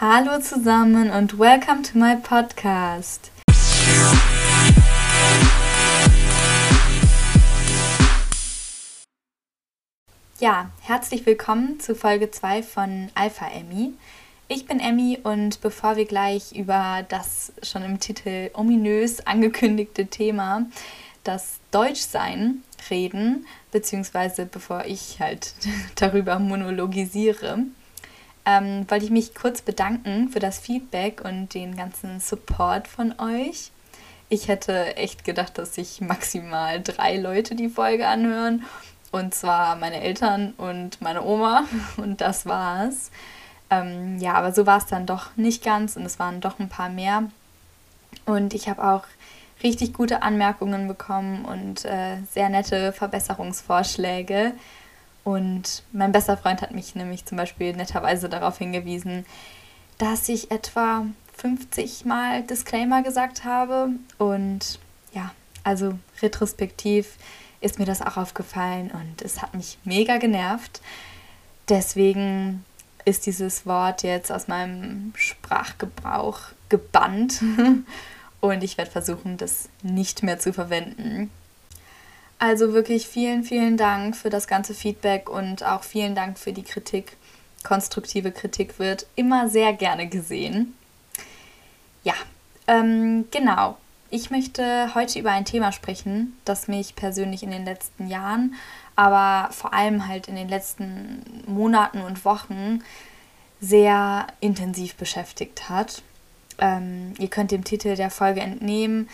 Hallo zusammen und welcome to my podcast. Ja, herzlich willkommen zu Folge 2 von Alpha Emmy. Ich bin Emmy und bevor wir gleich über das schon im Titel ominös angekündigte Thema, das Deutschsein, reden, beziehungsweise bevor ich halt darüber monologisiere, ähm, wollte ich mich kurz bedanken für das Feedback und den ganzen Support von euch. Ich hätte echt gedacht, dass sich maximal drei Leute die Folge anhören. Und zwar meine Eltern und meine Oma. Und das war's. Ähm, ja, aber so war es dann doch nicht ganz und es waren doch ein paar mehr. Und ich habe auch richtig gute Anmerkungen bekommen und äh, sehr nette Verbesserungsvorschläge. Und mein bester Freund hat mich nämlich zum Beispiel netterweise darauf hingewiesen, dass ich etwa 50 Mal Disclaimer gesagt habe. Und ja, also retrospektiv ist mir das auch aufgefallen und es hat mich mega genervt. Deswegen ist dieses Wort jetzt aus meinem Sprachgebrauch gebannt und ich werde versuchen, das nicht mehr zu verwenden. Also wirklich vielen, vielen Dank für das ganze Feedback und auch vielen Dank für die Kritik. Konstruktive Kritik wird immer sehr gerne gesehen. Ja, ähm, genau. Ich möchte heute über ein Thema sprechen, das mich persönlich in den letzten Jahren, aber vor allem halt in den letzten Monaten und Wochen sehr intensiv beschäftigt hat. Ähm, ihr könnt dem Titel der Folge entnehmen.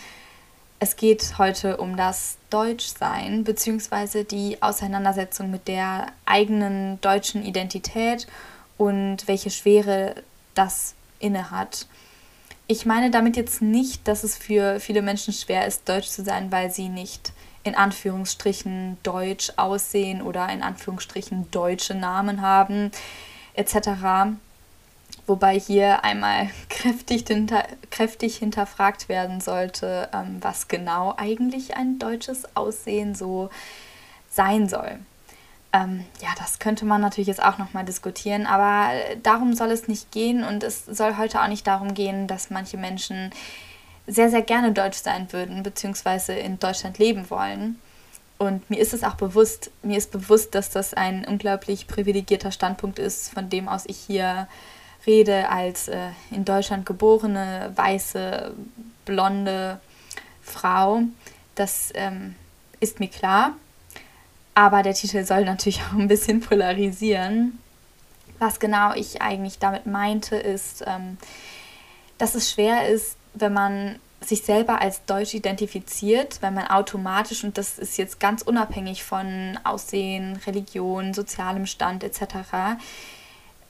Es geht heute um das Deutschsein bzw. die Auseinandersetzung mit der eigenen deutschen Identität und welche Schwere das innehat. Ich meine damit jetzt nicht, dass es für viele Menschen schwer ist, deutsch zu sein, weil sie nicht in Anführungsstrichen deutsch aussehen oder in Anführungsstrichen deutsche Namen haben etc. Wobei hier einmal kräftig, hinter, kräftig hinterfragt werden sollte, ähm, was genau eigentlich ein deutsches Aussehen so sein soll. Ähm, ja, das könnte man natürlich jetzt auch nochmal diskutieren, aber darum soll es nicht gehen und es soll heute auch nicht darum gehen, dass manche Menschen sehr, sehr gerne deutsch sein würden, beziehungsweise in Deutschland leben wollen. Und mir ist es auch bewusst, mir ist bewusst, dass das ein unglaublich privilegierter Standpunkt ist, von dem aus ich hier rede als äh, in Deutschland geborene, weiße, blonde Frau. Das ähm, ist mir klar. Aber der Titel soll natürlich auch ein bisschen polarisieren. Was genau ich eigentlich damit meinte, ist, ähm, dass es schwer ist, wenn man sich selber als Deutsch identifiziert, weil man automatisch, und das ist jetzt ganz unabhängig von Aussehen, Religion, sozialem Stand etc.,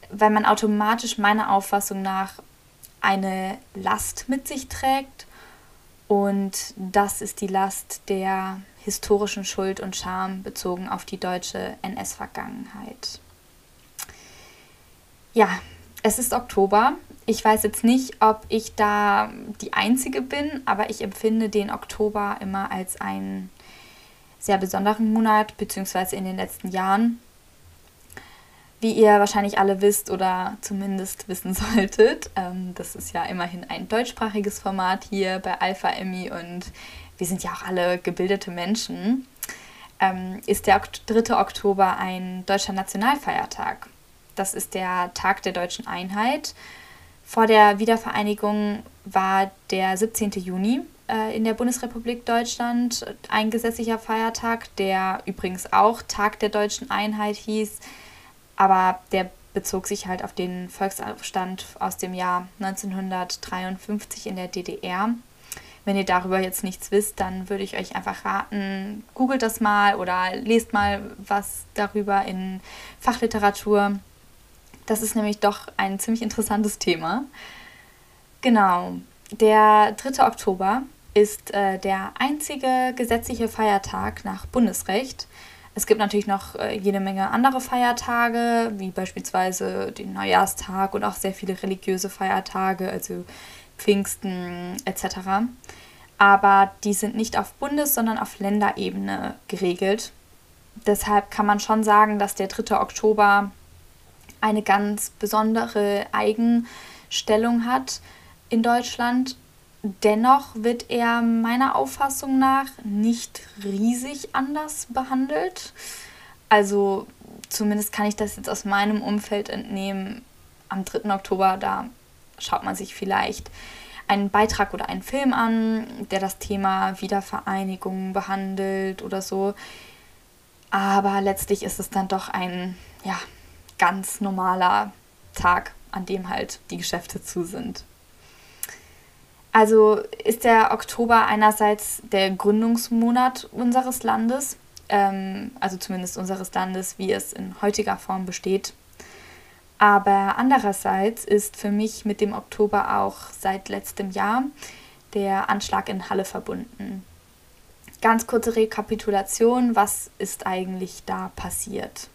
weil man automatisch meiner Auffassung nach eine Last mit sich trägt und das ist die Last der historischen Schuld und Scham bezogen auf die deutsche NS-Vergangenheit. Ja, es ist Oktober. Ich weiß jetzt nicht, ob ich da die Einzige bin, aber ich empfinde den Oktober immer als einen sehr besonderen Monat, beziehungsweise in den letzten Jahren. Wie ihr wahrscheinlich alle wisst oder zumindest wissen solltet, ähm, das ist ja immerhin ein deutschsprachiges Format hier bei Alpha Emmy und wir sind ja auch alle gebildete Menschen, ähm, ist der 3. Oktober ein deutscher Nationalfeiertag. Das ist der Tag der deutschen Einheit. Vor der Wiedervereinigung war der 17. Juni äh, in der Bundesrepublik Deutschland ein gesetzlicher Feiertag, der übrigens auch Tag der deutschen Einheit hieß aber der bezog sich halt auf den Volksaufstand aus dem Jahr 1953 in der DDR. Wenn ihr darüber jetzt nichts wisst, dann würde ich euch einfach raten, googelt das mal oder lest mal was darüber in Fachliteratur. Das ist nämlich doch ein ziemlich interessantes Thema. Genau, der 3. Oktober ist äh, der einzige gesetzliche Feiertag nach Bundesrecht, es gibt natürlich noch äh, jede Menge andere Feiertage, wie beispielsweise den Neujahrstag und auch sehr viele religiöse Feiertage, also Pfingsten etc. Aber die sind nicht auf Bundes-, sondern auf Länderebene geregelt. Deshalb kann man schon sagen, dass der 3. Oktober eine ganz besondere, eigen Stellung hat in Deutschland. Dennoch wird er meiner Auffassung nach nicht riesig anders behandelt. Also zumindest kann ich das jetzt aus meinem Umfeld entnehmen. Am 3. Oktober, da schaut man sich vielleicht einen Beitrag oder einen Film an, der das Thema Wiedervereinigung behandelt oder so. Aber letztlich ist es dann doch ein ja, ganz normaler Tag, an dem halt die Geschäfte zu sind. Also ist der Oktober einerseits der Gründungsmonat unseres Landes, ähm, also zumindest unseres Landes, wie es in heutiger Form besteht. Aber andererseits ist für mich mit dem Oktober auch seit letztem Jahr der Anschlag in Halle verbunden. Ganz kurze Rekapitulation, was ist eigentlich da passiert?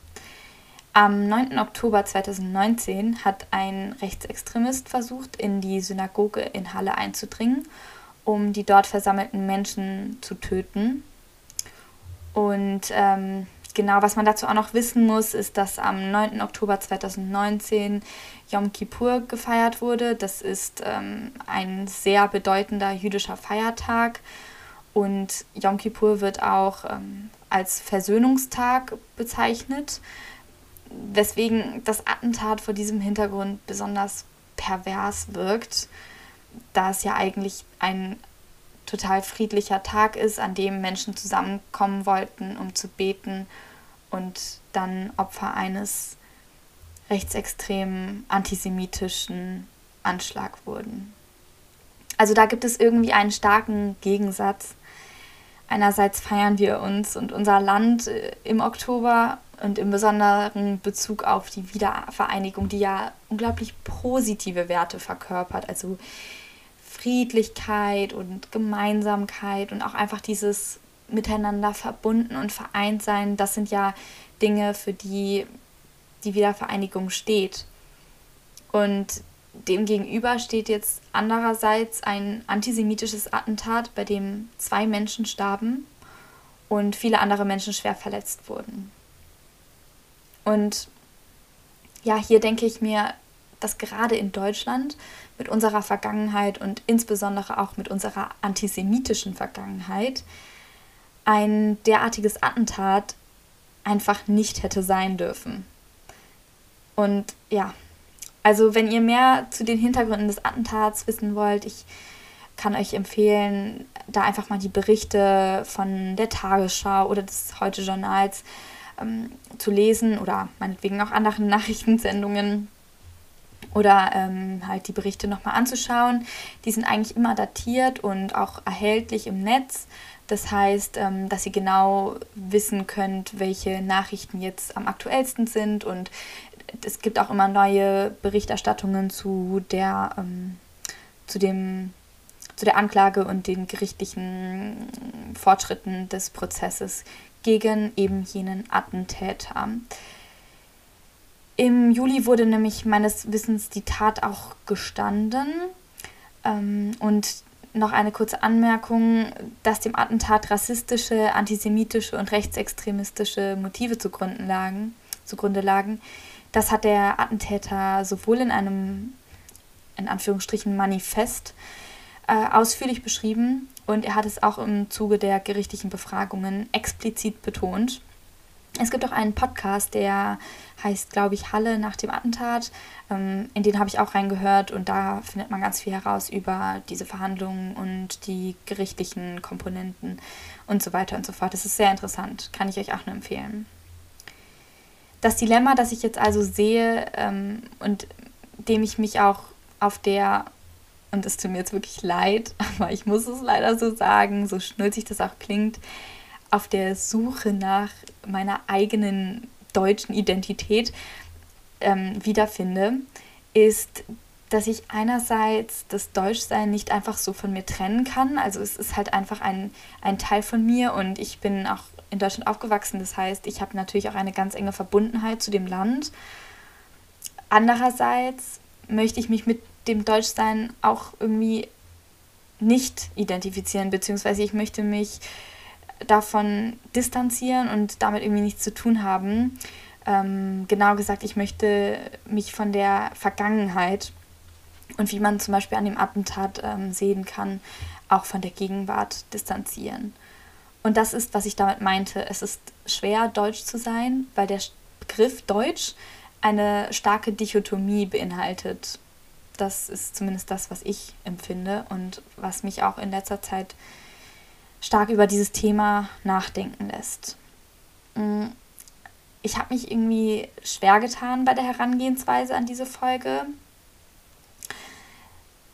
Am 9. Oktober 2019 hat ein Rechtsextremist versucht, in die Synagoge in Halle einzudringen, um die dort versammelten Menschen zu töten. Und ähm, genau, was man dazu auch noch wissen muss, ist, dass am 9. Oktober 2019 Yom Kippur gefeiert wurde. Das ist ähm, ein sehr bedeutender jüdischer Feiertag. Und Yom Kippur wird auch ähm, als Versöhnungstag bezeichnet, weswegen das Attentat vor diesem Hintergrund besonders pervers wirkt, da es ja eigentlich ein total friedlicher Tag ist, an dem Menschen zusammenkommen wollten, um zu beten und dann Opfer eines rechtsextremen antisemitischen Anschlag wurden. Also da gibt es irgendwie einen starken Gegensatz. Einerseits feiern wir uns und unser Land äh, im Oktober und im besonderen Bezug auf die Wiedervereinigung, die ja unglaublich positive Werte verkörpert. Also Friedlichkeit und Gemeinsamkeit und auch einfach dieses miteinander verbunden und vereint sein, das sind ja Dinge, für die die Wiedervereinigung steht. Und demgegenüber steht jetzt andererseits ein antisemitisches Attentat, bei dem zwei Menschen starben und viele andere Menschen schwer verletzt wurden. Und ja, hier denke ich mir, dass gerade in Deutschland mit unserer Vergangenheit und insbesondere auch mit unserer antisemitischen Vergangenheit ein derartiges Attentat einfach nicht hätte sein dürfen. Und ja, also wenn ihr mehr zu den Hintergründen des Attentats wissen wollt, ich kann euch empfehlen, da einfach mal die Berichte von der Tagesschau oder des Heute-Journals ähm, zu lesen oder meinetwegen auch anderen Nachrichtensendungen oder ähm, halt die Berichte nochmal anzuschauen. Die sind eigentlich immer datiert und auch erhältlich im Netz. Das heißt, ähm, dass ihr genau wissen könnt, welche Nachrichten jetzt am aktuellsten sind und es gibt auch immer neue Berichterstattungen zu der, ähm, zu dem zu der Anklage und den gerichtlichen Fortschritten des Prozesses gegen eben jenen Attentäter. Im Juli wurde nämlich meines Wissens die Tat auch gestanden. Ähm, und noch eine kurze Anmerkung, dass dem Attentat rassistische, antisemitische und rechtsextremistische Motive zugrunde lagen, zugrunde lagen. Das hat der Attentäter sowohl in einem, in Anführungsstrichen, Manifest äh, ausführlich beschrieben und er hat es auch im Zuge der gerichtlichen Befragungen explizit betont. Es gibt auch einen Podcast, der heißt, glaube ich, Halle nach dem Attentat. Ähm, in den habe ich auch reingehört und da findet man ganz viel heraus über diese Verhandlungen und die gerichtlichen Komponenten und so weiter und so fort. Das ist sehr interessant, kann ich euch auch nur empfehlen. Das Dilemma, das ich jetzt also sehe ähm, und dem ich mich auch auf der, und es tut mir jetzt wirklich leid, aber ich muss es leider so sagen, so schnulzig das auch klingt, auf der Suche nach meiner eigenen deutschen Identität ähm, wiederfinde, ist, dass ich einerseits das Deutschsein nicht einfach so von mir trennen kann. Also es ist halt einfach ein, ein Teil von mir und ich bin auch in Deutschland aufgewachsen. Das heißt, ich habe natürlich auch eine ganz enge Verbundenheit zu dem Land. Andererseits möchte ich mich mit dem Deutschsein auch irgendwie nicht identifizieren, beziehungsweise ich möchte mich davon distanzieren und damit irgendwie nichts zu tun haben. Ähm, genau gesagt, ich möchte mich von der Vergangenheit und wie man zum Beispiel an dem Attentat ähm, sehen kann, auch von der Gegenwart distanzieren. Und das ist, was ich damit meinte. Es ist schwer, Deutsch zu sein, weil der Begriff Deutsch eine starke Dichotomie beinhaltet. Das ist zumindest das, was ich empfinde und was mich auch in letzter Zeit stark über dieses Thema nachdenken lässt. Mm, ich habe mich irgendwie schwer getan bei der Herangehensweise an diese Folge.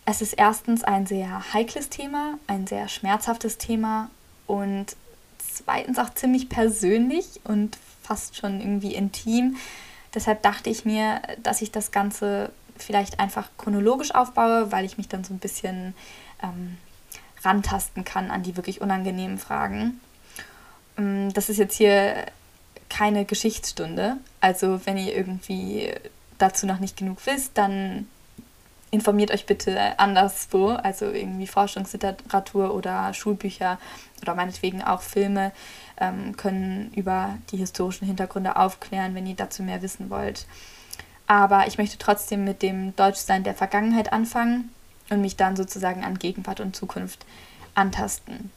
Es ist erstens ein sehr heikles Thema, ein sehr schmerzhaftes Thema und zweitens auch ziemlich persönlich und fast schon irgendwie intim. Deshalb dachte ich mir, dass ich das Ganze vielleicht einfach chronologisch aufbaue, weil ich mich dann so ein bisschen ähm, rantasten kann an die wirklich unangenehmen Fragen. Ähm, das ist jetzt hier keine Geschichtsstunde. Also wenn ihr irgendwie dazu noch nicht genug wisst, dann informiert euch bitte anderswo, also irgendwie Forschungsliteratur oder Schulbücher oder meinetwegen auch Filme ähm, können über die historischen Hintergründe aufklären, wenn ihr dazu mehr wissen wollt. Aber ich möchte trotzdem mit dem Deutschsein der Vergangenheit anfangen und mich dann sozusagen an Gegenwart und Zukunft antasten.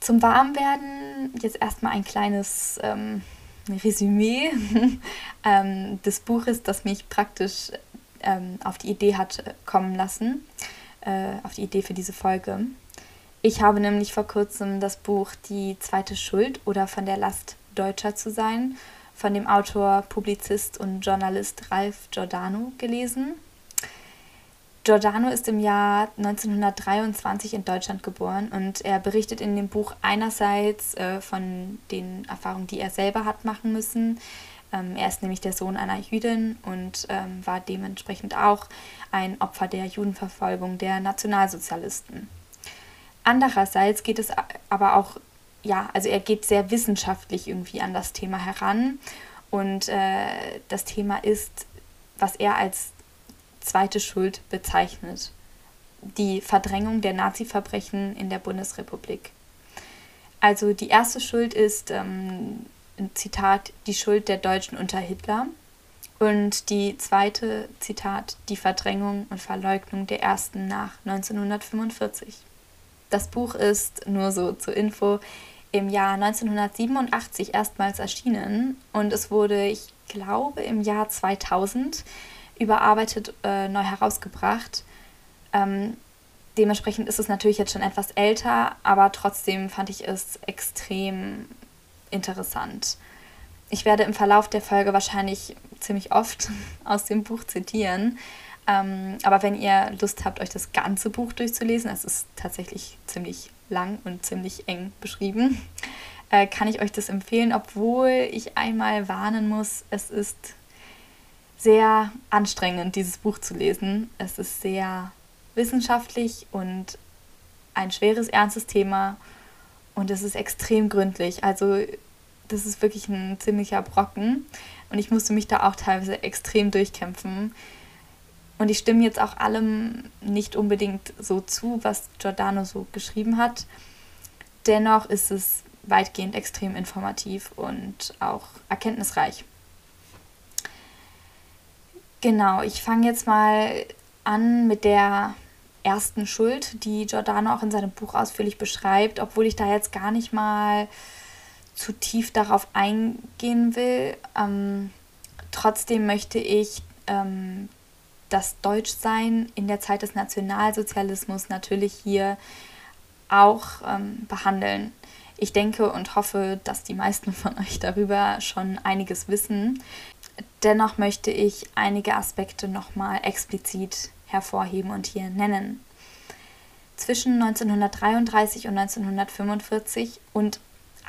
Zum Warmwerden jetzt erstmal ein kleines ähm, Resümee ähm, des Buches, das mich praktisch ähm, auf die Idee hat kommen lassen, äh, auf die Idee für diese Folge. Ich habe nämlich vor kurzem das Buch Die zweite Schuld oder von der Last Deutscher zu sein von dem Autor, Publizist und Journalist Ralph Giordano gelesen. Giordano ist im Jahr 1923 in Deutschland geboren und er berichtet in dem Buch einerseits äh, von den Erfahrungen, die er selber hat machen müssen. Ähm, er ist nämlich der Sohn einer Jüdin und ähm, war dementsprechend auch ein Opfer der Judenverfolgung der Nationalsozialisten. Andererseits geht es aber auch, ja, also er geht sehr wissenschaftlich irgendwie an das Thema heran und äh, das Thema ist, was er als zweite Schuld bezeichnet. Die Verdrängung der Nazi-Verbrechen in der Bundesrepublik. Also die erste Schuld ist, ähm, Zitat, die Schuld der Deutschen unter Hitler. Und die zweite, Zitat, die Verdrängung und Verleugnung der ersten nach 1945. Das Buch ist, nur so zur Info, im Jahr 1987 erstmals erschienen und es wurde, ich glaube, im Jahr 2000 überarbeitet äh, neu herausgebracht. Ähm, dementsprechend ist es natürlich jetzt schon etwas älter, aber trotzdem fand ich es extrem interessant. Ich werde im Verlauf der Folge wahrscheinlich ziemlich oft aus dem Buch zitieren. Ähm, aber wenn ihr Lust habt, euch das ganze Buch durchzulesen, es ist tatsächlich ziemlich lang und ziemlich eng beschrieben, äh, kann ich euch das empfehlen, obwohl ich einmal warnen muss, es ist sehr anstrengend, dieses Buch zu lesen. Es ist sehr wissenschaftlich und ein schweres, ernstes Thema und es ist extrem gründlich. Also das ist wirklich ein ziemlicher Brocken und ich musste mich da auch teilweise extrem durchkämpfen. Und ich stimme jetzt auch allem nicht unbedingt so zu, was Giordano so geschrieben hat. Dennoch ist es weitgehend extrem informativ und auch erkenntnisreich. Genau, ich fange jetzt mal an mit der ersten Schuld, die Giordano auch in seinem Buch ausführlich beschreibt, obwohl ich da jetzt gar nicht mal zu tief darauf eingehen will. Ähm, trotzdem möchte ich ähm, das Deutschsein in der Zeit des Nationalsozialismus natürlich hier auch ähm, behandeln. Ich denke und hoffe, dass die meisten von euch darüber schon einiges wissen. Dennoch möchte ich einige Aspekte nochmal explizit hervorheben und hier nennen. Zwischen 1933 und 1945 und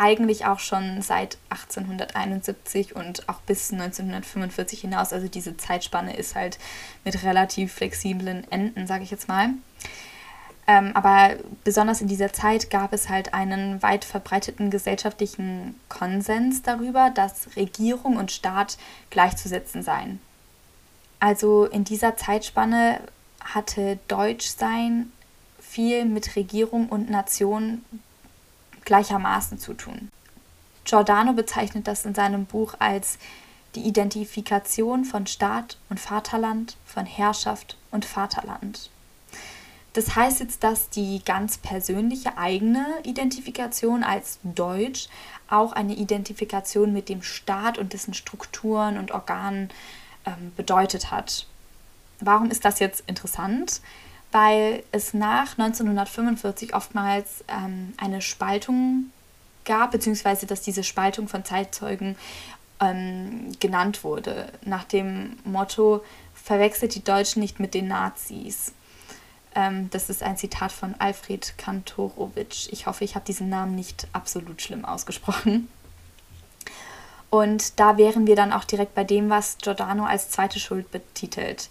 eigentlich auch schon seit 1871 und auch bis 1945 hinaus, also diese Zeitspanne ist halt mit relativ flexiblen Enden, sage ich jetzt mal, ähm, aber besonders in dieser Zeit gab es halt einen weit verbreiteten gesellschaftlichen Konsens darüber, dass Regierung und Staat gleichzusetzen seien. Also in dieser Zeitspanne hatte Deutschsein viel mit Regierung und Nation gleichermaßen zu tun. Giordano bezeichnet das in seinem Buch als die Identifikation von Staat und Vaterland, von Herrschaft und Vaterland. Das heißt jetzt, dass die ganz persönliche eigene Identifikation als Deutsch auch eine Identifikation mit dem Staat und dessen Strukturen und Organen ähm, bedeutet hat. Warum ist das jetzt interessant? Weil es nach 1945 oftmals ähm, eine Spaltung gab, beziehungsweise dass diese Spaltung von Zeitzeugen ähm, genannt wurde, nach dem Motto, verwechselt die Deutschen nicht mit den Nazis. Ähm, das ist ein Zitat von Alfred Kantorowitsch. Ich hoffe, ich habe diesen Namen nicht absolut schlimm ausgesprochen. Und da wären wir dann auch direkt bei dem, was Giordano als zweite Schuld betitelt.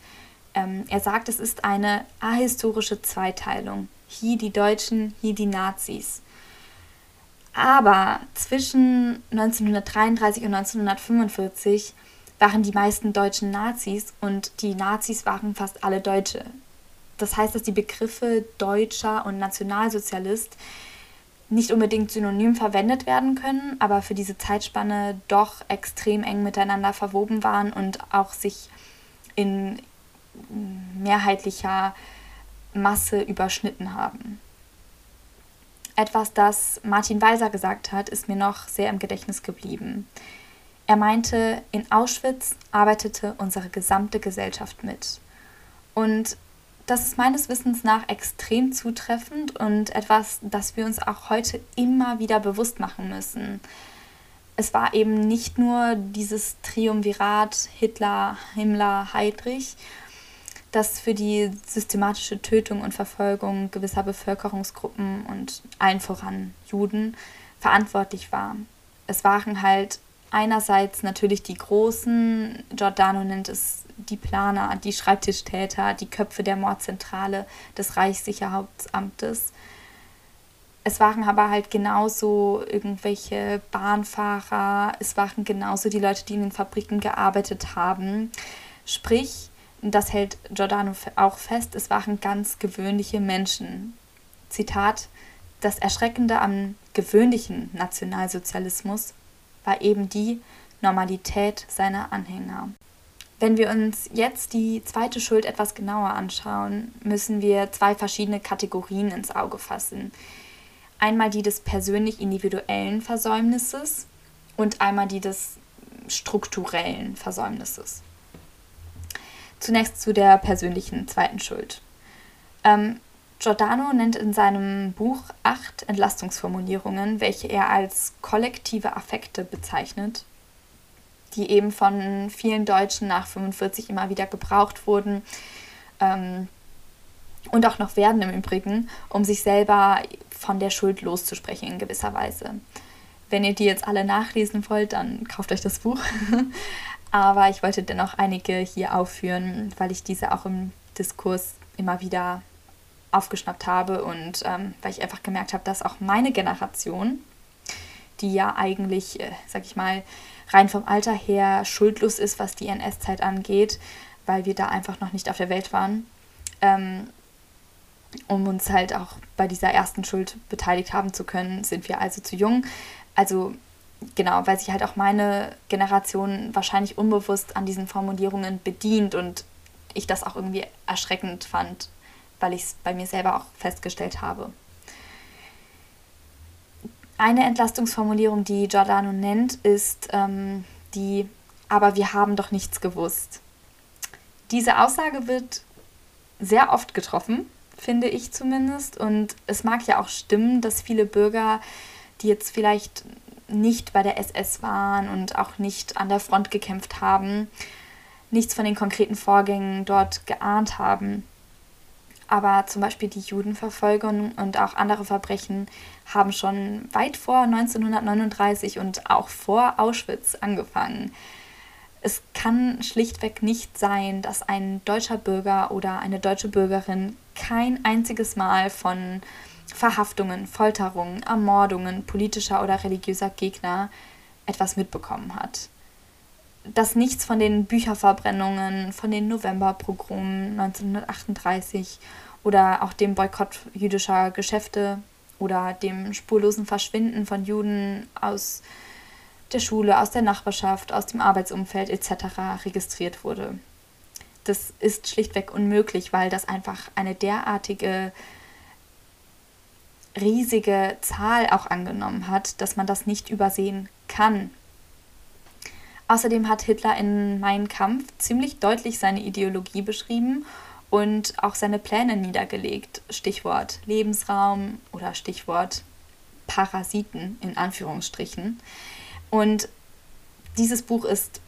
Ähm, er sagt, es ist eine ahistorische Zweiteilung. Hier die Deutschen, hier die Nazis. Aber zwischen 1933 und 1945 waren die meisten Deutschen Nazis und die Nazis waren fast alle Deutsche. Das heißt, dass die Begriffe Deutscher und Nationalsozialist nicht unbedingt synonym verwendet werden können, aber für diese Zeitspanne doch extrem eng miteinander verwoben waren und auch sich in mehrheitlicher Masse überschnitten haben. Etwas, das Martin Walser gesagt hat, ist mir noch sehr im Gedächtnis geblieben. Er meinte, in Auschwitz arbeitete unsere gesamte Gesellschaft mit. Und das ist meines Wissens nach extrem zutreffend und etwas, das wir uns auch heute immer wieder bewusst machen müssen. Es war eben nicht nur dieses Triumvirat Hitler, Himmler, Heydrich, das für die systematische Tötung und Verfolgung gewisser Bevölkerungsgruppen und allen voran Juden verantwortlich war. Es waren halt einerseits natürlich die Großen, Giordano nennt es die Planer, die Schreibtischtäter, die Köpfe der Mordzentrale des Reichssicherheitsamtes. Es waren aber halt genauso irgendwelche Bahnfahrer, es waren genauso die Leute, die in den Fabriken gearbeitet haben. Sprich, das hält Giordano auch fest, es waren ganz gewöhnliche Menschen. Zitat, das Erschreckende am gewöhnlichen Nationalsozialismus war eben die Normalität seiner Anhänger. Wenn wir uns jetzt die zweite Schuld etwas genauer anschauen, müssen wir zwei verschiedene Kategorien ins Auge fassen. Einmal die des persönlich individuellen Versäumnisses und einmal die des strukturellen Versäumnisses. Zunächst zu der persönlichen zweiten Schuld. Ähm, Giordano nennt in seinem Buch acht Entlastungsformulierungen, welche er als kollektive Affekte bezeichnet die eben von vielen Deutschen nach 45 immer wieder gebraucht wurden ähm, und auch noch werden im Übrigen, um sich selber von der Schuld loszusprechen in gewisser Weise. Wenn ihr die jetzt alle nachlesen wollt, dann kauft euch das Buch. Aber ich wollte dennoch einige hier aufführen, weil ich diese auch im Diskurs immer wieder aufgeschnappt habe und ähm, weil ich einfach gemerkt habe, dass auch meine Generation, die ja eigentlich, äh, sag ich mal, rein vom Alter her schuldlos ist, was die NS-Zeit angeht, weil wir da einfach noch nicht auf der Welt waren. Ähm, um uns halt auch bei dieser ersten Schuld beteiligt haben zu können, sind wir also zu jung. Also genau, weil sich halt auch meine Generation wahrscheinlich unbewusst an diesen Formulierungen bedient und ich das auch irgendwie erschreckend fand, weil ich es bei mir selber auch festgestellt habe. Eine Entlastungsformulierung, die Giordano nennt, ist ähm, die Aber wir haben doch nichts gewusst. Diese Aussage wird sehr oft getroffen, finde ich zumindest. Und es mag ja auch stimmen, dass viele Bürger, die jetzt vielleicht nicht bei der SS waren und auch nicht an der Front gekämpft haben, nichts von den konkreten Vorgängen dort geahnt haben. Aber zum Beispiel die Judenverfolgung und auch andere Verbrechen haben schon weit vor 1939 und auch vor Auschwitz angefangen. Es kann schlichtweg nicht sein, dass ein deutscher Bürger oder eine deutsche Bürgerin kein einziges Mal von Verhaftungen, Folterungen, Ermordungen politischer oder religiöser Gegner etwas mitbekommen hat. Dass nichts von den Bücherverbrennungen, von den Novemberprogramen 1938 oder auch dem Boykott jüdischer Geschäfte oder dem spurlosen Verschwinden von Juden aus der Schule, aus der Nachbarschaft, aus dem Arbeitsumfeld etc. registriert wurde. Das ist schlichtweg unmöglich, weil das einfach eine derartige riesige Zahl auch angenommen hat, dass man das nicht übersehen kann. Außerdem hat Hitler in Mein Kampf ziemlich deutlich seine Ideologie beschrieben und auch seine Pläne niedergelegt. Stichwort Lebensraum oder Stichwort Parasiten in Anführungsstrichen. Und dieses Buch ist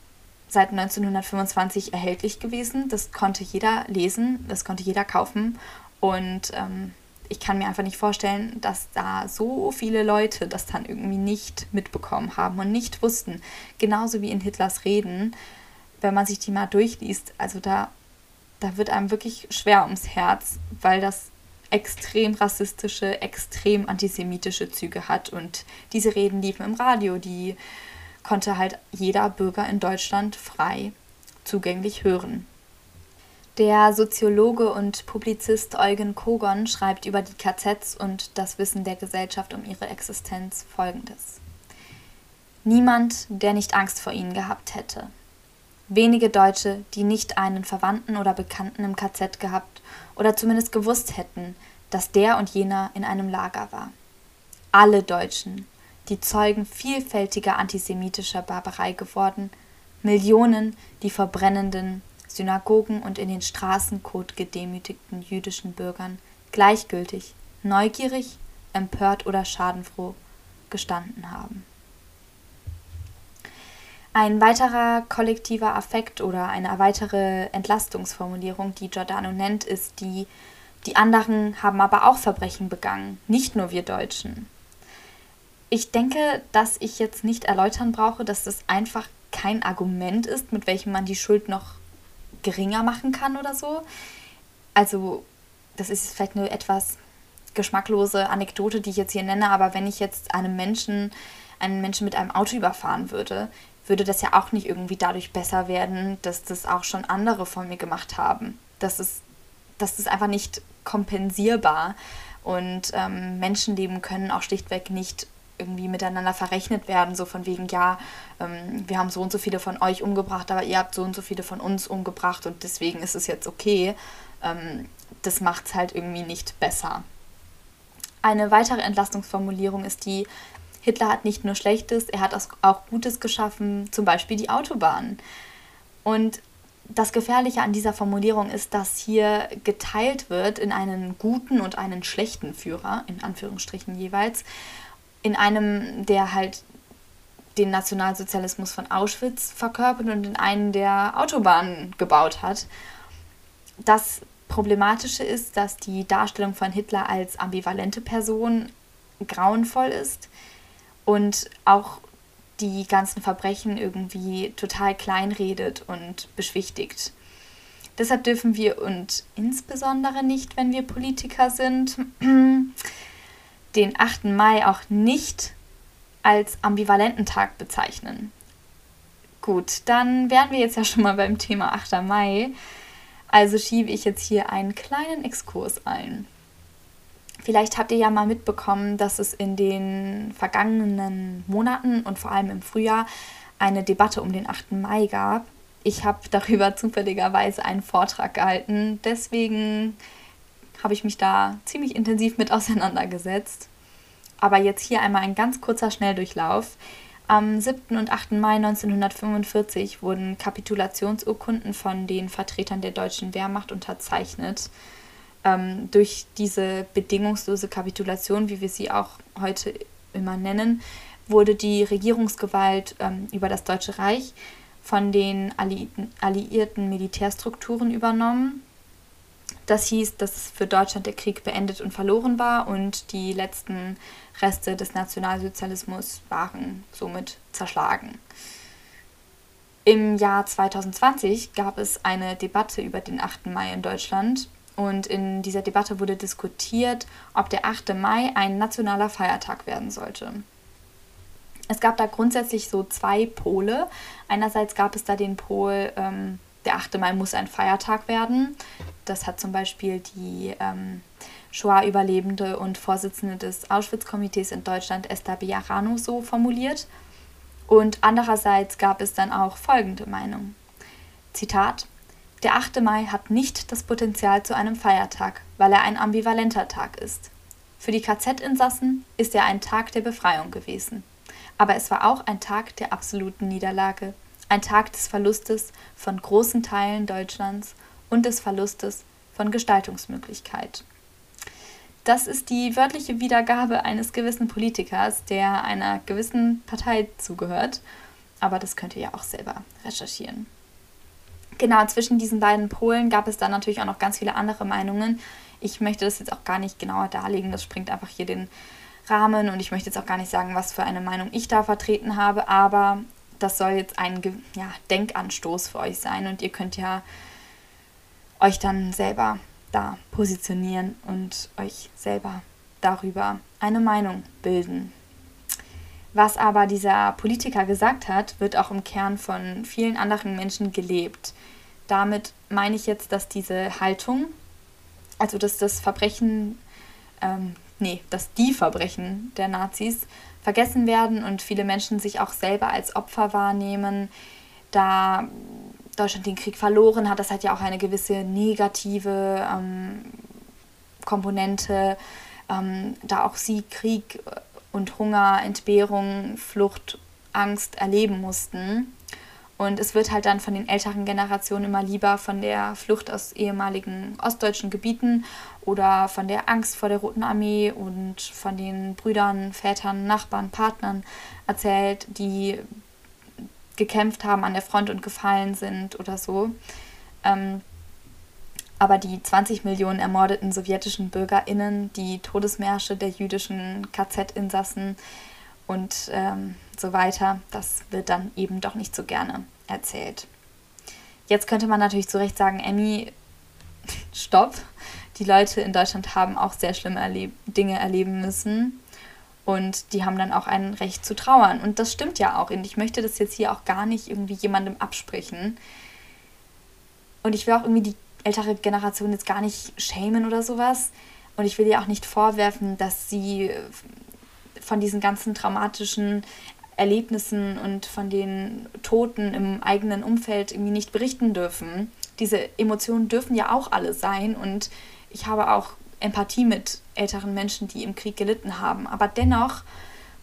seit 1925 erhältlich gewesen. Das konnte jeder lesen, das konnte jeder kaufen. Und ähm, ich kann mir einfach nicht vorstellen, dass da so viele Leute das dann irgendwie nicht mitbekommen haben und nicht wussten. Genauso wie in Hitlers Reden, wenn man sich die mal durchliest. Also da, da wird einem wirklich schwer ums Herz, weil das extrem rassistische, extrem antisemitische Züge hat. Und diese Reden liefen im Radio, die konnte halt jeder Bürger in Deutschland frei zugänglich hören. Der Soziologe und Publizist Eugen Kogon schreibt über die KZs und das Wissen der Gesellschaft um ihre Existenz folgendes. Niemand, der nicht Angst vor ihnen gehabt hätte. Wenige Deutsche, die nicht einen Verwandten oder Bekannten im KZ gehabt oder zumindest gewusst hätten, dass der und jener in einem Lager war. Alle Deutschen, die Zeugen vielfältiger antisemitischer Barbarei geworden, Millionen, die vor brennenden Synagogen und in den Straßencode gedemütigten jüdischen Bürgern gleichgültig, neugierig, empört oder schadenfroh gestanden haben. Ein weiterer kollektiver Affekt oder eine weitere Entlastungsformulierung, die Giordano nennt, ist die, die anderen haben aber auch Verbrechen begangen, nicht nur wir Deutschen. Ich denke, dass ich jetzt nicht erläutern brauche, dass das einfach kein Argument ist, mit welchem man die Schuld noch geringer machen kann oder so. Also, das ist vielleicht eine etwas geschmacklose Anekdote, die ich jetzt hier nenne, aber wenn ich jetzt einem Menschen, einen Menschen mit einem Auto überfahren würde, würde das ja auch nicht irgendwie dadurch besser werden, dass das auch schon andere von mir gemacht haben. Das ist, das ist einfach nicht kompensierbar. Und ähm, Menschenleben können auch schlichtweg nicht irgendwie miteinander verrechnet werden, so von wegen, ja, ähm, wir haben so und so viele von euch umgebracht, aber ihr habt so und so viele von uns umgebracht und deswegen ist es jetzt okay. Ähm, das macht es halt irgendwie nicht besser. Eine weitere Entlastungsformulierung ist die, Hitler hat nicht nur Schlechtes, er hat auch Gutes geschaffen, zum Beispiel die Autobahn. Und das Gefährliche an dieser Formulierung ist, dass hier geteilt wird in einen guten und einen schlechten Führer, in Anführungsstrichen jeweils in einem, der halt den Nationalsozialismus von Auschwitz verkörpert und in einen, der Autobahnen gebaut hat. Das Problematische ist, dass die Darstellung von Hitler als ambivalente Person grauenvoll ist und auch die ganzen Verbrechen irgendwie total kleinredet und beschwichtigt. Deshalb dürfen wir und insbesondere nicht, wenn wir Politiker sind, den 8. Mai auch nicht als ambivalenten Tag bezeichnen. Gut, dann wären wir jetzt ja schon mal beim Thema 8. Mai. Also schiebe ich jetzt hier einen kleinen Exkurs ein. Vielleicht habt ihr ja mal mitbekommen, dass es in den vergangenen Monaten und vor allem im Frühjahr eine Debatte um den 8. Mai gab. Ich habe darüber zufälligerweise einen Vortrag gehalten. Deswegen habe ich mich da ziemlich intensiv mit auseinandergesetzt. Aber jetzt hier einmal ein ganz kurzer Schnelldurchlauf. Am 7. und 8. Mai 1945 wurden Kapitulationsurkunden von den Vertretern der deutschen Wehrmacht unterzeichnet. Ähm, durch diese bedingungslose Kapitulation, wie wir sie auch heute immer nennen, wurde die Regierungsgewalt ähm, über das Deutsche Reich von den alliierten Militärstrukturen übernommen das hieß, dass für Deutschland der Krieg beendet und verloren war und die letzten Reste des Nationalsozialismus waren somit zerschlagen. Im Jahr 2020 gab es eine Debatte über den 8. Mai in Deutschland und in dieser Debatte wurde diskutiert, ob der 8. Mai ein nationaler Feiertag werden sollte. Es gab da grundsätzlich so zwei Pole. Einerseits gab es da den Pol, ähm, der 8. Mai muss ein Feiertag werden. Das hat zum Beispiel die ähm, Shoah-Überlebende und Vorsitzende des Auschwitz-Komitees in Deutschland, Esther Bejarano, so formuliert. Und andererseits gab es dann auch folgende Meinung. Zitat Der 8. Mai hat nicht das Potenzial zu einem Feiertag, weil er ein ambivalenter Tag ist. Für die KZ-Insassen ist er ein Tag der Befreiung gewesen. Aber es war auch ein Tag der absoluten Niederlage, ein Tag des Verlustes von großen Teilen Deutschlands und des Verlustes von Gestaltungsmöglichkeit. Das ist die wörtliche Wiedergabe eines gewissen Politikers, der einer gewissen Partei zugehört. Aber das könnt ihr ja auch selber recherchieren. Genau, zwischen diesen beiden Polen gab es dann natürlich auch noch ganz viele andere Meinungen. Ich möchte das jetzt auch gar nicht genauer darlegen, das springt einfach hier den Rahmen und ich möchte jetzt auch gar nicht sagen, was für eine Meinung ich da vertreten habe, aber das soll jetzt ein ja, Denkanstoß für euch sein und ihr könnt ja euch dann selber da positionieren und euch selber darüber eine Meinung bilden. Was aber dieser Politiker gesagt hat, wird auch im Kern von vielen anderen Menschen gelebt. Damit meine ich jetzt, dass diese Haltung, also dass das Verbrechen, ähm, nee, dass die Verbrechen der Nazis vergessen werden und viele Menschen sich auch selber als Opfer wahrnehmen, da Deutschland den Krieg verloren hat, das hat ja auch eine gewisse negative ähm, Komponente, ähm, da auch sie Krieg und Hunger, Entbehrung, Flucht, Angst erleben mussten. Und es wird halt dann von den älteren Generationen immer lieber von der Flucht aus ehemaligen ostdeutschen Gebieten oder von der Angst vor der Roten Armee und von den Brüdern, Vätern, Nachbarn, Partnern erzählt, die gekämpft haben an der Front und gefallen sind oder so. Ähm, aber die 20 Millionen ermordeten sowjetischen BürgerInnen, die Todesmärsche der jüdischen KZ-Insassen und ähm, so weiter, das wird dann eben doch nicht so gerne erzählt. Jetzt könnte man natürlich zu Recht sagen, Emmy, stopp. Die Leute in Deutschland haben auch sehr schlimme erleb Dinge erleben müssen. Und die haben dann auch ein Recht zu trauern. Und das stimmt ja auch. Und ich möchte das jetzt hier auch gar nicht irgendwie jemandem absprechen. Und ich will auch irgendwie die ältere Generation jetzt gar nicht schämen oder sowas. Und ich will ihr auch nicht vorwerfen, dass sie von diesen ganzen traumatischen Erlebnissen und von den Toten im eigenen Umfeld irgendwie nicht berichten dürfen. Diese Emotionen dürfen ja auch alle sein und ich habe auch Empathie mit älteren Menschen, die im Krieg gelitten haben. Aber dennoch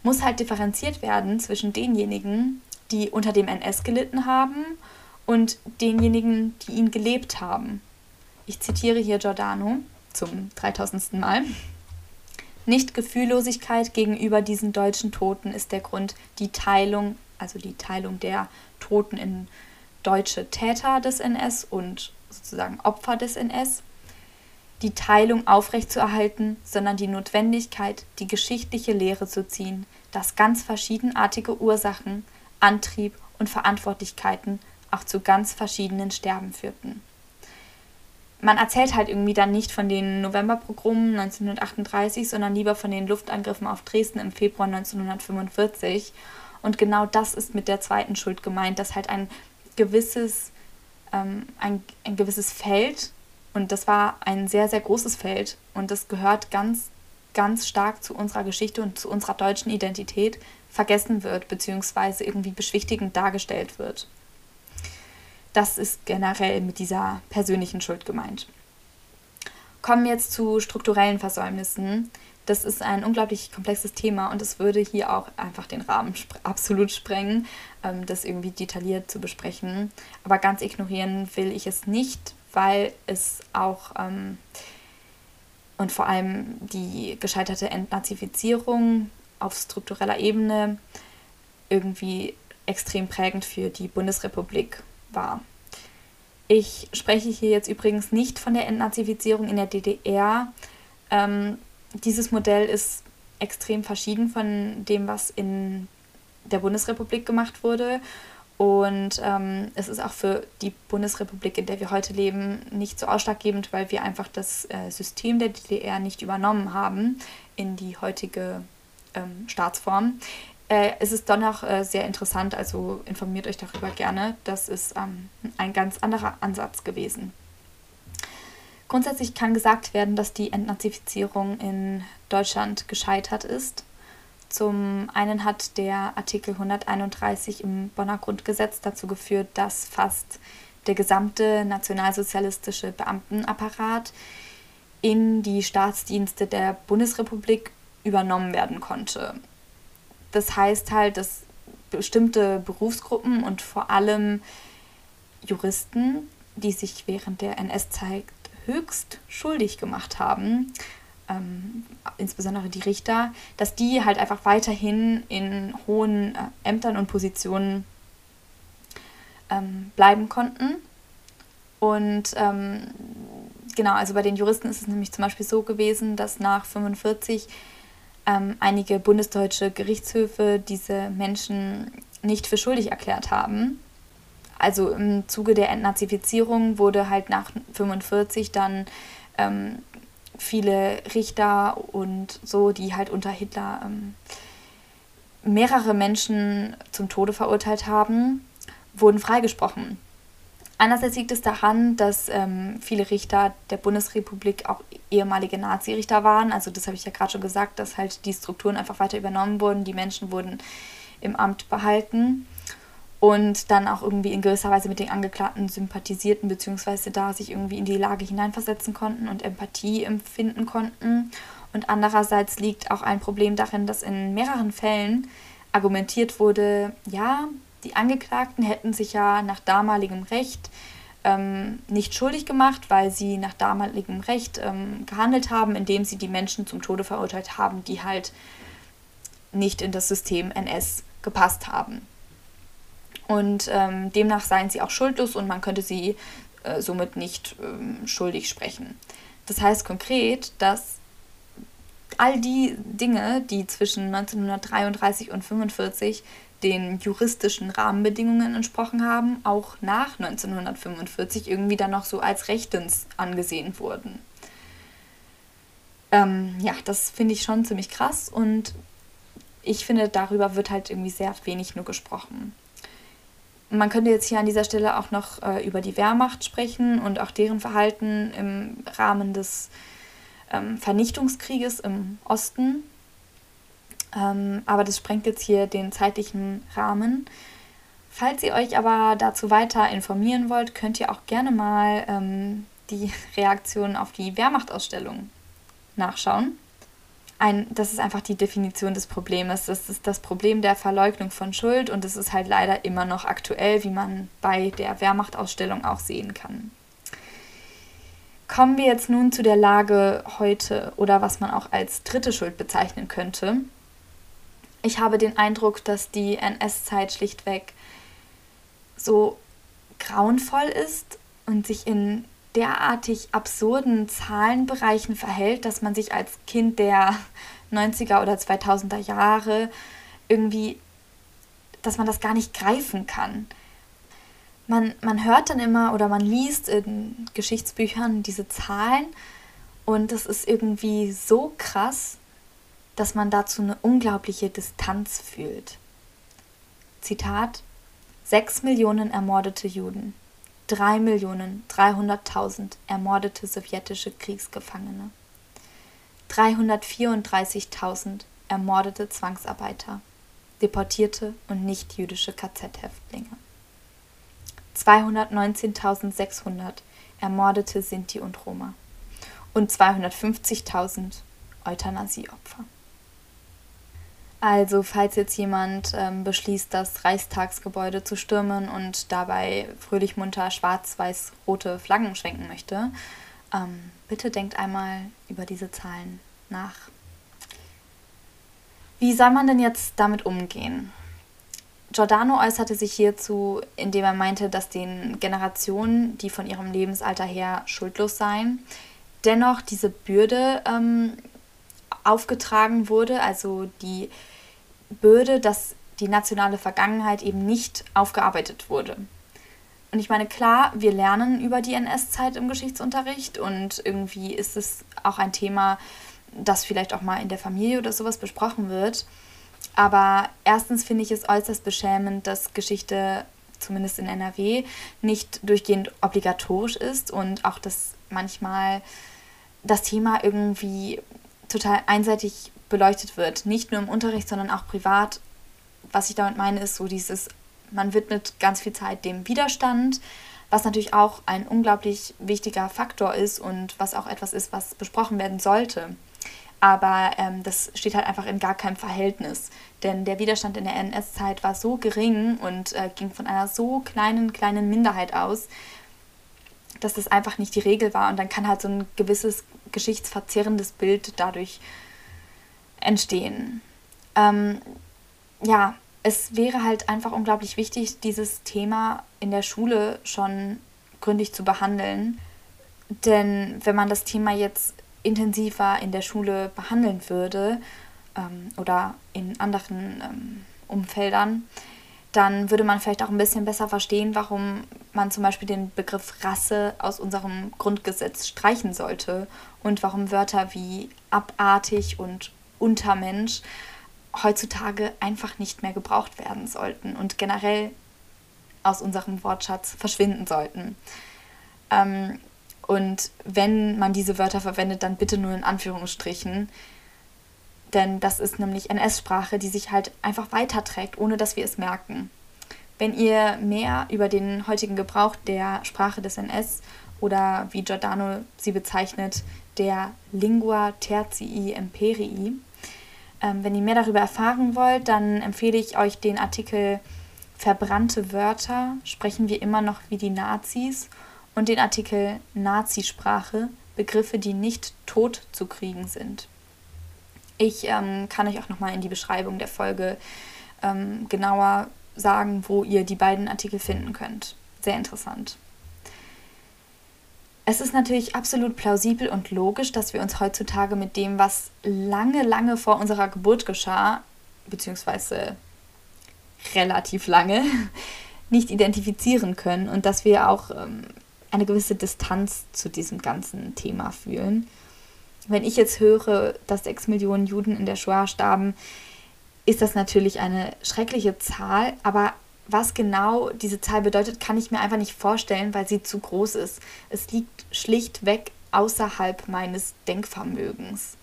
muss halt differenziert werden zwischen denjenigen, die unter dem NS gelitten haben und denjenigen, die ihn gelebt haben. Ich zitiere hier Giordano zum 3000. Mal. Nicht Gefühllosigkeit gegenüber diesen deutschen Toten ist der Grund, die Teilung, also die Teilung der Toten in deutsche Täter des NS und sozusagen Opfer des NS die Teilung aufrechtzuerhalten, sondern die Notwendigkeit, die geschichtliche Lehre zu ziehen, dass ganz verschiedenartige Ursachen, Antrieb und Verantwortlichkeiten auch zu ganz verschiedenen Sterben führten. Man erzählt halt irgendwie dann nicht von den Novemberpogromen 1938, sondern lieber von den Luftangriffen auf Dresden im Februar 1945. Und genau das ist mit der zweiten Schuld gemeint, dass halt ein gewisses, ähm, ein, ein gewisses Feld und das war ein sehr, sehr großes Feld und das gehört ganz, ganz stark zu unserer Geschichte und zu unserer deutschen Identität, vergessen wird, beziehungsweise irgendwie beschwichtigend dargestellt wird. Das ist generell mit dieser persönlichen Schuld gemeint. Kommen wir jetzt zu strukturellen Versäumnissen. Das ist ein unglaublich komplexes Thema und es würde hier auch einfach den Rahmen absolut sprengen, ähm, das irgendwie detailliert zu besprechen. Aber ganz ignorieren will ich es nicht, weil es auch ähm, und vor allem die gescheiterte Entnazifizierung auf struktureller Ebene irgendwie extrem prägend für die Bundesrepublik war. Ich spreche hier jetzt übrigens nicht von der Entnazifizierung in der DDR. Ähm, dieses Modell ist extrem verschieden von dem, was in der Bundesrepublik gemacht wurde. Und ähm, es ist auch für die Bundesrepublik, in der wir heute leben, nicht so ausschlaggebend, weil wir einfach das äh, System der DDR nicht übernommen haben in die heutige ähm, Staatsform. Äh, es ist dennoch äh, sehr interessant, also informiert euch darüber gerne. Das ist ähm, ein ganz anderer Ansatz gewesen. Grundsätzlich kann gesagt werden, dass die Entnazifizierung in Deutschland gescheitert ist Zum einen hat der Artikel 131 im Bonner Grundgesetz dazu geführt, dass fast der gesamte nationalsozialistische Beamtenapparat in die Staatsdienste der Bundesrepublik übernommen werden konnte. Das heißt halt, dass bestimmte Berufsgruppen und vor allem Juristen, die sich während der NS-Zeit höchst schuldig gemacht haben, ähm, insbesondere die Richter, dass die halt einfach weiterhin in hohen äh, Ämtern und Positionen ähm, bleiben konnten. Und ähm, genau, also bei den Juristen ist es nämlich zum Beispiel so gewesen, dass nach 45 ähm, einige bundesdeutsche Gerichtshöfe diese Menschen nicht für schuldig erklärt haben. Also im Zuge der Entnazifizierung wurde halt nach 45 dann ähm, viele Richter und so, die halt unter Hitler ähm, mehrere Menschen zum Tode verurteilt haben, wurden freigesprochen. Einerseits liegt es daran, dass ähm, viele Richter der Bundesrepublik auch ehemalige Nazi-Richter waren. Also das habe ich ja gerade schon gesagt, dass halt die Strukturen einfach weiter übernommen wurden. Die Menschen wurden im Amt behalten und dann auch irgendwie in gewisser Weise mit den Angeklagten sympathisierten, beziehungsweise da sich irgendwie in die Lage hineinversetzen konnten und Empathie empfinden konnten. Und andererseits liegt auch ein Problem darin, dass in mehreren Fällen argumentiert wurde, ja, die Angeklagten hätten sich ja nach damaligem Recht ähm, nicht schuldig gemacht, weil sie nach damaligem Recht ähm, gehandelt haben, indem sie die Menschen zum Tode verurteilt haben, die halt nicht in das System NS gepasst haben. Und ähm, demnach seien sie auch schuldlos und man könnte sie äh, somit nicht ähm, schuldig sprechen. Das heißt konkret, dass all die Dinge, die zwischen 1933 und 1945 den juristischen Rahmenbedingungen entsprochen haben, auch nach 1945 irgendwie dann noch so als rechtens angesehen wurden. Ähm, ja, das finde ich schon ziemlich krass und ich finde, darüber wird halt irgendwie sehr wenig nur gesprochen. Man könnte jetzt hier an dieser Stelle auch noch äh, über die Wehrmacht sprechen und auch deren Verhalten im Rahmen des ähm, Vernichtungskrieges im Osten. Ähm, aber das sprengt jetzt hier den zeitlichen Rahmen. Falls ihr euch aber dazu weiter informieren wollt, könnt ihr auch gerne mal ähm, die Reaktion auf die Wehrmachtausstellung nachschauen. Ein, das ist einfach die Definition des Problems. Das ist das Problem der Verleugnung von Schuld und es ist halt leider immer noch aktuell, wie man bei der Wehrmachtausstellung auch sehen kann. Kommen wir jetzt nun zu der Lage heute oder was man auch als dritte Schuld bezeichnen könnte. Ich habe den Eindruck, dass die NS-Zeit schlichtweg so grauenvoll ist und sich in derartig absurden Zahlenbereichen verhält, dass man sich als Kind der 90er oder 2000er Jahre irgendwie, dass man das gar nicht greifen kann. Man, man hört dann immer oder man liest in Geschichtsbüchern diese Zahlen und es ist irgendwie so krass, dass man dazu eine unglaubliche Distanz fühlt. Zitat: Sechs Millionen ermordete Juden, drei Millionen dreihunderttausend ermordete sowjetische Kriegsgefangene, 334.000 ermordete Zwangsarbeiter, deportierte und nicht-jüdische KZ-Häftlinge, 219.600 ermordete Sinti und Roma und 250.000 Euthanasieopfer. Also falls jetzt jemand ähm, beschließt, das Reichstagsgebäude zu stürmen und dabei fröhlich munter schwarz-weiß-rote Flaggen schwenken möchte, ähm, bitte denkt einmal über diese Zahlen nach. Wie soll man denn jetzt damit umgehen? Giordano äußerte sich hierzu, indem er meinte, dass den Generationen, die von ihrem Lebensalter her schuldlos seien, dennoch diese Bürde ähm, aufgetragen wurde, also die Bürde, dass die nationale Vergangenheit eben nicht aufgearbeitet wurde. Und ich meine, klar, wir lernen über die NS-Zeit im Geschichtsunterricht und irgendwie ist es auch ein Thema, das vielleicht auch mal in der Familie oder sowas besprochen wird. Aber erstens finde ich es äußerst beschämend, dass Geschichte, zumindest in NRW, nicht durchgehend obligatorisch ist und auch, dass manchmal das Thema irgendwie total einseitig beleuchtet wird. Nicht nur im Unterricht, sondern auch privat. Was ich damit meine, ist so dieses, man widmet ganz viel Zeit dem Widerstand, was natürlich auch ein unglaublich wichtiger Faktor ist und was auch etwas ist, was besprochen werden sollte. Aber ähm, das steht halt einfach in gar keinem Verhältnis. Denn der Widerstand in der NS-Zeit war so gering und äh, ging von einer so kleinen, kleinen Minderheit aus, dass das einfach nicht die Regel war. Und dann kann halt so ein gewisses geschichtsverzerrendes Bild dadurch entstehen. Ähm, ja, es wäre halt einfach unglaublich wichtig, dieses Thema in der Schule schon gründlich zu behandeln. Denn wenn man das Thema jetzt intensiver in der Schule behandeln würde ähm, oder in anderen ähm, Umfeldern, dann würde man vielleicht auch ein bisschen besser verstehen, warum man zum Beispiel den Begriff Rasse aus unserem Grundgesetz streichen sollte und warum Wörter wie abartig und Untermensch heutzutage einfach nicht mehr gebraucht werden sollten und generell aus unserem Wortschatz verschwinden sollten. Ähm, und wenn man diese Wörter verwendet, dann bitte nur in Anführungsstrichen. Denn das ist nämlich NS-Sprache, die sich halt einfach weiterträgt, ohne dass wir es merken. Wenn ihr mehr über den heutigen Gebrauch der Sprache des NS oder wie Giordano sie bezeichnet, der Lingua Tertii Imperii, ähm, wenn ihr mehr darüber erfahren wollt, dann empfehle ich euch den Artikel Verbrannte Wörter, sprechen wir immer noch wie die Nazis und den Artikel Nazisprache, Begriffe, die nicht tot zu kriegen sind. Ich ähm, kann euch auch nochmal in die Beschreibung der Folge ähm, genauer sagen, wo ihr die beiden Artikel finden könnt. Sehr interessant. Es ist natürlich absolut plausibel und logisch, dass wir uns heutzutage mit dem, was lange, lange vor unserer Geburt geschah, beziehungsweise relativ lange, nicht identifizieren können und dass wir auch ähm, eine gewisse Distanz zu diesem ganzen Thema fühlen. Wenn ich jetzt höre, dass sechs Millionen Juden in der Shoah starben, ist das natürlich eine schreckliche Zahl, aber was genau diese Zahl bedeutet, kann ich mir einfach nicht vorstellen, weil sie zu groß ist. Es liegt schlichtweg außerhalb meines Denkvermögens.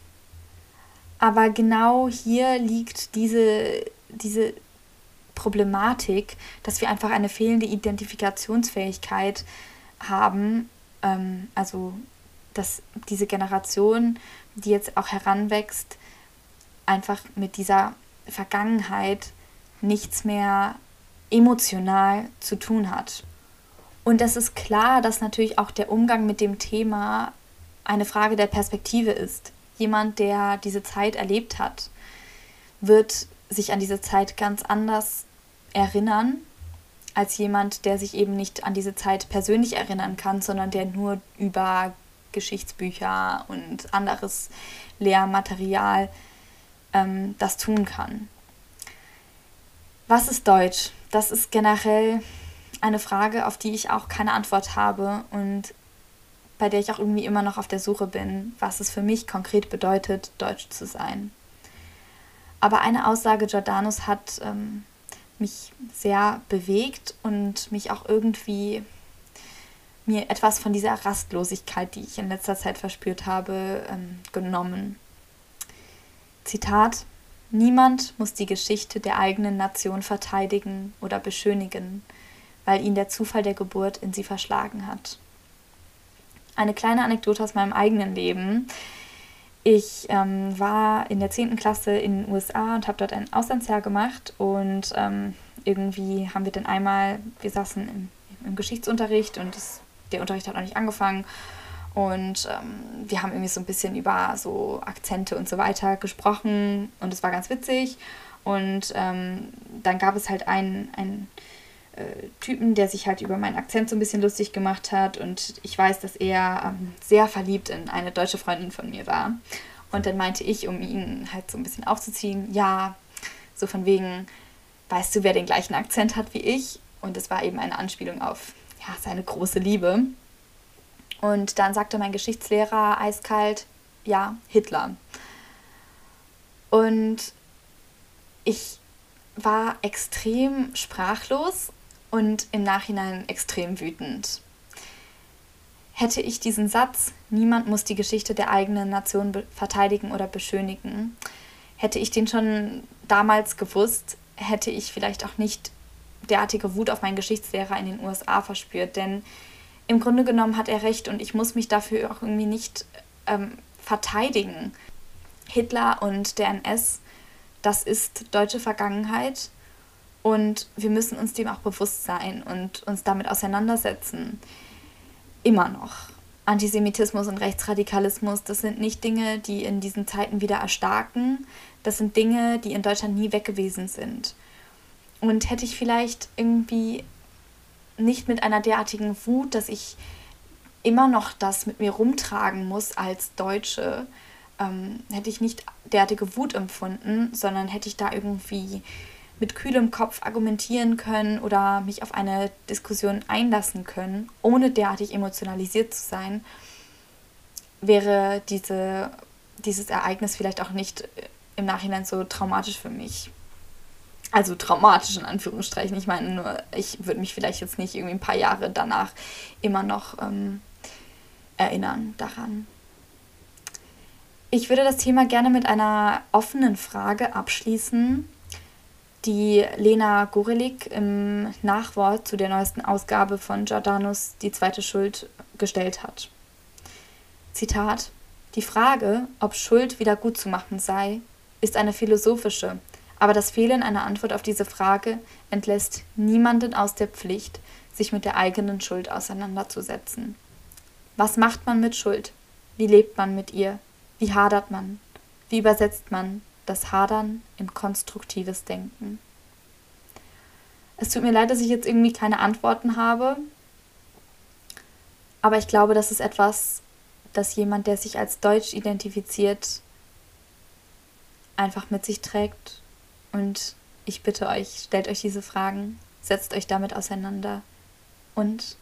Aber genau hier liegt diese, diese Problematik, dass wir einfach eine fehlende Identifikationsfähigkeit haben, ähm, also dass diese Generation, die jetzt auch heranwächst, einfach mit dieser Vergangenheit nichts mehr emotional zu tun hat. Und es ist klar, dass natürlich auch der Umgang mit dem Thema eine Frage der Perspektive ist. Jemand, der diese Zeit erlebt hat, wird sich an diese Zeit ganz anders erinnern als jemand, der sich eben nicht an diese Zeit persönlich erinnern kann, sondern der nur über Geschichtsbücher und anderes Lehrmaterial ähm, das tun kann. Was ist Deutsch? Das ist generell eine Frage, auf die ich auch keine Antwort habe und bei der ich auch irgendwie immer noch auf der Suche bin, was es für mich konkret bedeutet, Deutsch zu sein. Aber eine Aussage Giordanos hat ähm, mich sehr bewegt und mich auch irgendwie mir etwas von dieser Rastlosigkeit, die ich in letzter Zeit verspürt habe, ähm, genommen. Zitat Niemand muss die Geschichte der eigenen Nation verteidigen oder beschönigen, weil ihn der Zufall der Geburt in sie verschlagen hat. Eine kleine Anekdote aus meinem eigenen Leben. Ich ähm, war in der 10. Klasse in den USA und habe dort ein Auslandsjahr gemacht und ähm, irgendwie haben wir dann einmal, wir saßen im, im Geschichtsunterricht und das, der Unterricht hat noch nicht angefangen und ähm, wir haben irgendwie so ein bisschen über so Akzente und so weiter gesprochen und es war ganz witzig und ähm, dann gab es halt einen, einen äh, Typen, der sich halt über meinen Akzent so ein bisschen lustig gemacht hat und ich weiß, dass er ähm, sehr verliebt in eine deutsche Freundin von mir war. Und dann meinte ich, um ihn halt so ein bisschen aufzuziehen, ja, so von wegen, weißt du, wer den gleichen Akzent hat wie ich? Und es war eben eine Anspielung auf ja, seine große Liebe. Und dann sagte mein Geschichtslehrer eiskalt, ja, Hitler. Und ich war extrem sprachlos und im Nachhinein extrem wütend. Hätte ich diesen Satz, niemand muss die Geschichte der eigenen Nation verteidigen oder beschönigen, hätte ich den schon damals gewusst, hätte ich vielleicht auch nicht derartige Wut auf meinen Geschichtslehrer in den USA verspürt. Denn im Grunde genommen hat er recht und ich muss mich dafür auch irgendwie nicht ähm, verteidigen. Hitler und der NS, das ist deutsche Vergangenheit und wir müssen uns dem auch bewusst sein und uns damit auseinandersetzen. Immer noch. Antisemitismus und Rechtsradikalismus, das sind nicht Dinge, die in diesen Zeiten wieder erstarken. Das sind Dinge, die in Deutschland nie weg gewesen sind. Und hätte ich vielleicht irgendwie nicht mit einer derartigen Wut, dass ich immer noch das mit mir rumtragen muss als Deutsche, ähm, hätte ich nicht derartige Wut empfunden, sondern hätte ich da irgendwie mit kühlem Kopf argumentieren können oder mich auf eine Diskussion einlassen können, ohne derartig emotionalisiert zu sein, wäre diese, dieses Ereignis vielleicht auch nicht im Nachhinein so traumatisch für mich. Also traumatisch in Anführungsstrichen. Ich meine nur, ich würde mich vielleicht jetzt nicht irgendwie ein paar Jahre danach immer noch ähm, erinnern daran. Ich würde das Thema gerne mit einer offenen Frage abschließen, die Lena Gorelik im Nachwort zu der neuesten Ausgabe von Giordanos Die zweite Schuld gestellt hat. Zitat: Die Frage, ob Schuld wieder gut zu machen sei, ist eine philosophische, aber das Fehlen einer Antwort auf diese Frage entlässt niemanden aus der Pflicht, sich mit der eigenen Schuld auseinanderzusetzen. Was macht man mit Schuld? Wie lebt man mit ihr? Wie hadert man? Wie übersetzt man das Hadern in konstruktives Denken? Es tut mir leid, dass ich jetzt irgendwie keine Antworten habe, aber ich glaube, das ist etwas, das jemand, der sich als Deutsch identifiziert, einfach mit sich trägt und ich bitte euch, stellt euch diese Fragen, setzt euch damit auseinander und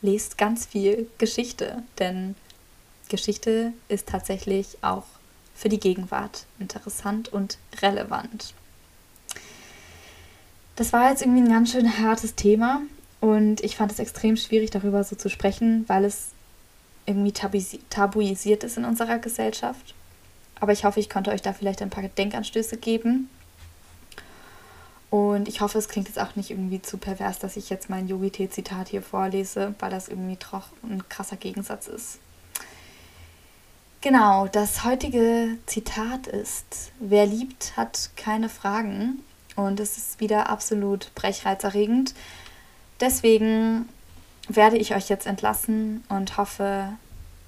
lest ganz viel Geschichte, denn Geschichte ist tatsächlich auch für die Gegenwart interessant und relevant. Das war jetzt irgendwie ein ganz schön hartes Thema und ich fand es extrem schwierig, darüber so zu sprechen, weil es irgendwie tabuisiert ist in unserer Gesellschaft. Aber ich hoffe, ich konnte euch da vielleicht ein paar Denkanstöße geben. Und ich hoffe, es klingt jetzt auch nicht irgendwie zu pervers, dass ich jetzt mein Yogi-Tee-Zitat hier vorlese, weil das irgendwie doch ein krasser Gegensatz ist. Genau, das heutige Zitat ist, wer liebt, hat keine Fragen. Und es ist wieder absolut brechreizerregend. Deswegen werde ich euch jetzt entlassen und hoffe,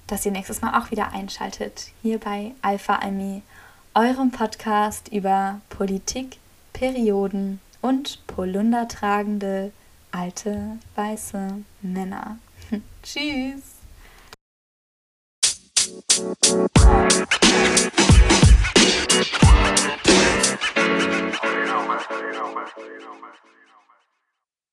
dass ihr nächstes Mal auch wieder einschaltet. Hier bei Alpha Ami, eurem Podcast über Politik, Perioden und polundertragende alte weiße Männer. Tschüss! You know, man. You know, man.